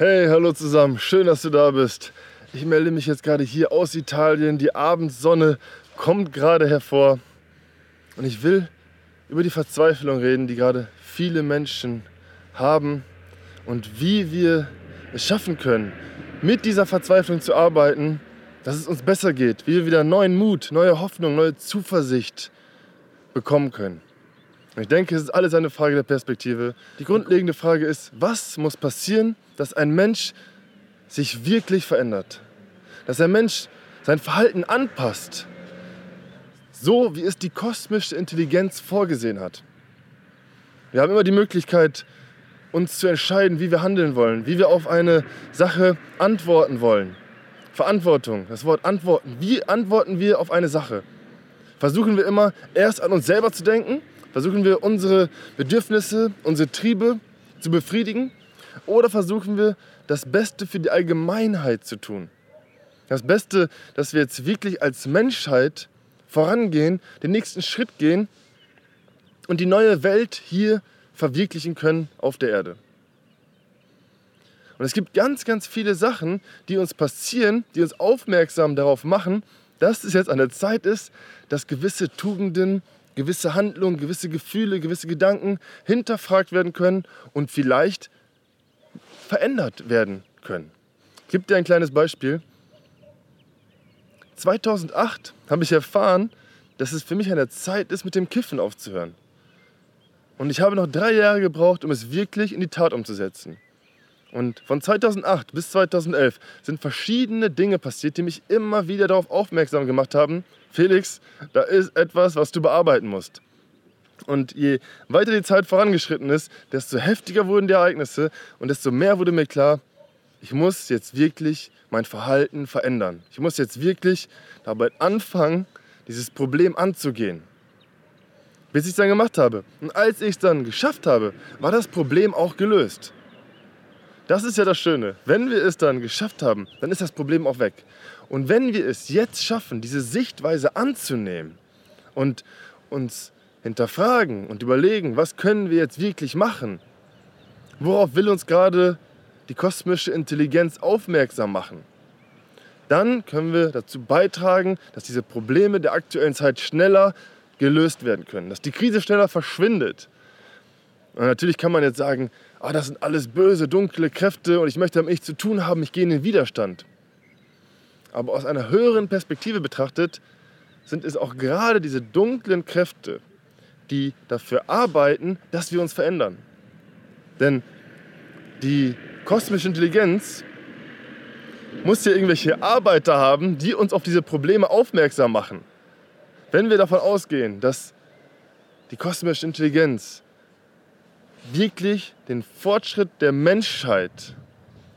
Hey, hallo zusammen, schön, dass du da bist. Ich melde mich jetzt gerade hier aus Italien. Die Abendsonne kommt gerade hervor. Und ich will über die Verzweiflung reden, die gerade viele Menschen haben und wie wir es schaffen können, mit dieser Verzweiflung zu arbeiten, dass es uns besser geht, wie wir wieder neuen Mut, neue Hoffnung, neue Zuversicht bekommen können. Ich denke, es ist alles eine Frage der Perspektive. Die grundlegende Frage ist, was muss passieren, dass ein Mensch sich wirklich verändert? Dass ein Mensch sein Verhalten anpasst, so wie es die kosmische Intelligenz vorgesehen hat. Wir haben immer die Möglichkeit, uns zu entscheiden, wie wir handeln wollen, wie wir auf eine Sache antworten wollen. Verantwortung, das Wort antworten. Wie antworten wir auf eine Sache? Versuchen wir immer erst an uns selber zu denken Versuchen wir unsere Bedürfnisse, unsere Triebe zu befriedigen oder versuchen wir das Beste für die Allgemeinheit zu tun? Das Beste, dass wir jetzt wirklich als Menschheit vorangehen, den nächsten Schritt gehen und die neue Welt hier verwirklichen können auf der Erde. Und es gibt ganz, ganz viele Sachen, die uns passieren, die uns aufmerksam darauf machen, dass es jetzt an der Zeit ist, dass gewisse Tugenden gewisse Handlungen, gewisse Gefühle, gewisse Gedanken hinterfragt werden können und vielleicht verändert werden können. Ich gebe dir ein kleines Beispiel. 2008 habe ich erfahren, dass es für mich an der Zeit ist, mit dem Kiffen aufzuhören. Und ich habe noch drei Jahre gebraucht, um es wirklich in die Tat umzusetzen. Und von 2008 bis 2011 sind verschiedene Dinge passiert, die mich immer wieder darauf aufmerksam gemacht haben, Felix, da ist etwas, was du bearbeiten musst. Und je weiter die Zeit vorangeschritten ist, desto heftiger wurden die Ereignisse und desto mehr wurde mir klar, ich muss jetzt wirklich mein Verhalten verändern. Ich muss jetzt wirklich dabei anfangen, dieses Problem anzugehen. Bis ich es dann gemacht habe. Und als ich es dann geschafft habe, war das Problem auch gelöst. Das ist ja das Schöne. Wenn wir es dann geschafft haben, dann ist das Problem auch weg. Und wenn wir es jetzt schaffen, diese Sichtweise anzunehmen und uns hinterfragen und überlegen, was können wir jetzt wirklich machen? Worauf will uns gerade die kosmische Intelligenz aufmerksam machen? Dann können wir dazu beitragen, dass diese Probleme der aktuellen Zeit schneller gelöst werden können, dass die Krise schneller verschwindet. Und natürlich kann man jetzt sagen, ah, das sind alles böse, dunkle Kräfte und ich möchte damit nichts zu tun haben, ich gehe in den Widerstand. Aber aus einer höheren Perspektive betrachtet sind es auch gerade diese dunklen Kräfte, die dafür arbeiten, dass wir uns verändern. Denn die kosmische Intelligenz muss ja irgendwelche Arbeiter haben, die uns auf diese Probleme aufmerksam machen. Wenn wir davon ausgehen, dass die kosmische Intelligenz wirklich den Fortschritt der Menschheit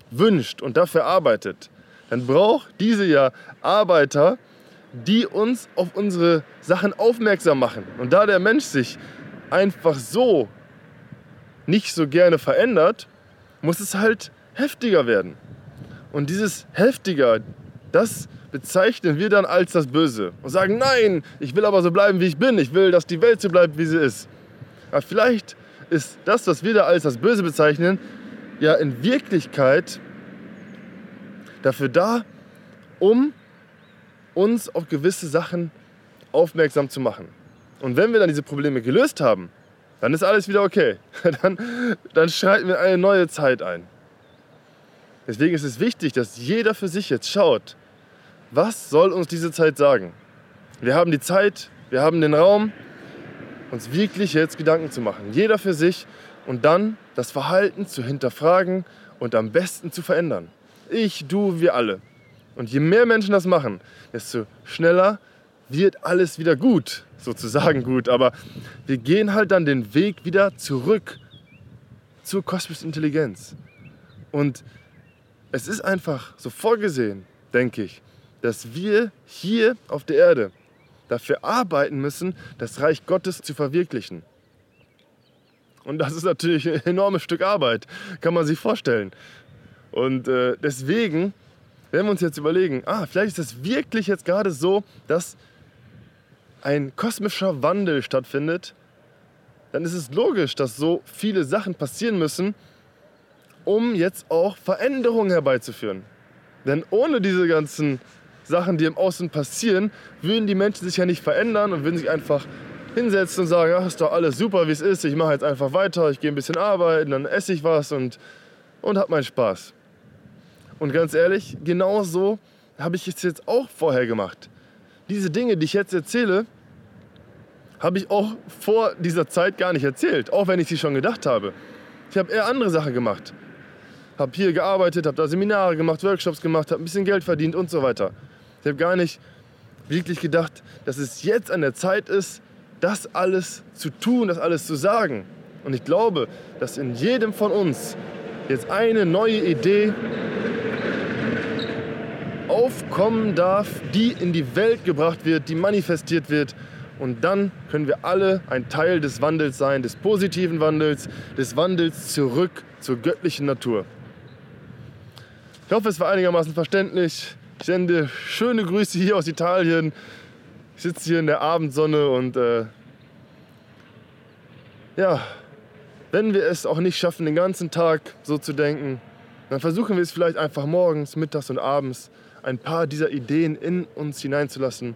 wünscht und dafür arbeitet, dann braucht diese ja Arbeiter, die uns auf unsere Sachen aufmerksam machen. Und da der Mensch sich einfach so nicht so gerne verändert, muss es halt heftiger werden. Und dieses heftiger, das bezeichnen wir dann als das Böse und sagen, nein, ich will aber so bleiben, wie ich bin. Ich will, dass die Welt so bleibt, wie sie ist. Aber vielleicht ist das, was wir da als das Böse bezeichnen, ja in Wirklichkeit dafür da, um uns auf gewisse Sachen aufmerksam zu machen. Und wenn wir dann diese Probleme gelöst haben, dann ist alles wieder okay. Dann, dann schreiten wir eine neue Zeit ein. Deswegen ist es wichtig, dass jeder für sich jetzt schaut, was soll uns diese Zeit sagen. Wir haben die Zeit, wir haben den Raum, uns wirklich jetzt Gedanken zu machen. Jeder für sich und dann das Verhalten zu hinterfragen und am besten zu verändern. Ich, du, wir alle. Und je mehr Menschen das machen, desto schneller wird alles wieder gut, sozusagen gut. Aber wir gehen halt dann den Weg wieder zurück zur kosmischen Intelligenz. Und es ist einfach so vorgesehen, denke ich, dass wir hier auf der Erde dafür arbeiten müssen, das Reich Gottes zu verwirklichen. Und das ist natürlich ein enormes Stück Arbeit, kann man sich vorstellen. Und äh, deswegen werden wir uns jetzt überlegen, ah, vielleicht ist es wirklich jetzt gerade so, dass ein kosmischer Wandel stattfindet, dann ist es logisch, dass so viele Sachen passieren müssen, um jetzt auch Veränderungen herbeizuführen. Denn ohne diese ganzen Sachen, die im Außen passieren, würden die Menschen sich ja nicht verändern und würden sich einfach hinsetzen und sagen, ach, ist doch alles super, wie es ist, ich mache jetzt einfach weiter, ich gehe ein bisschen arbeiten, dann esse ich was und, und habe meinen Spaß. Und ganz ehrlich, genau so habe ich es jetzt auch vorher gemacht. Diese Dinge, die ich jetzt erzähle, habe ich auch vor dieser Zeit gar nicht erzählt, auch wenn ich sie schon gedacht habe. Ich habe eher andere Sachen gemacht. Habe hier gearbeitet, habe da Seminare gemacht, Workshops gemacht, habe ein bisschen Geld verdient und so weiter. Ich habe gar nicht wirklich gedacht, dass es jetzt an der Zeit ist, das alles zu tun, das alles zu sagen. Und ich glaube, dass in jedem von uns jetzt eine neue Idee aufkommen darf, die in die Welt gebracht wird, die manifestiert wird. Und dann können wir alle ein Teil des Wandels sein, des positiven Wandels, des Wandels zurück zur göttlichen Natur. Ich hoffe, es war einigermaßen verständlich. Ich sende schöne Grüße hier aus Italien. Ich sitze hier in der Abendsonne und äh, ja, wenn wir es auch nicht schaffen, den ganzen Tag so zu denken, dann versuchen wir es vielleicht einfach morgens, mittags und abends ein paar dieser Ideen in uns hineinzulassen,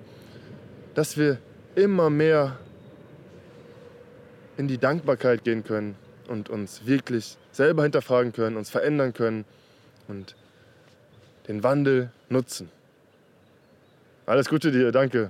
dass wir immer mehr in die Dankbarkeit gehen können und uns wirklich selber hinterfragen können, uns verändern können und den Wandel nutzen. Alles Gute dir, danke.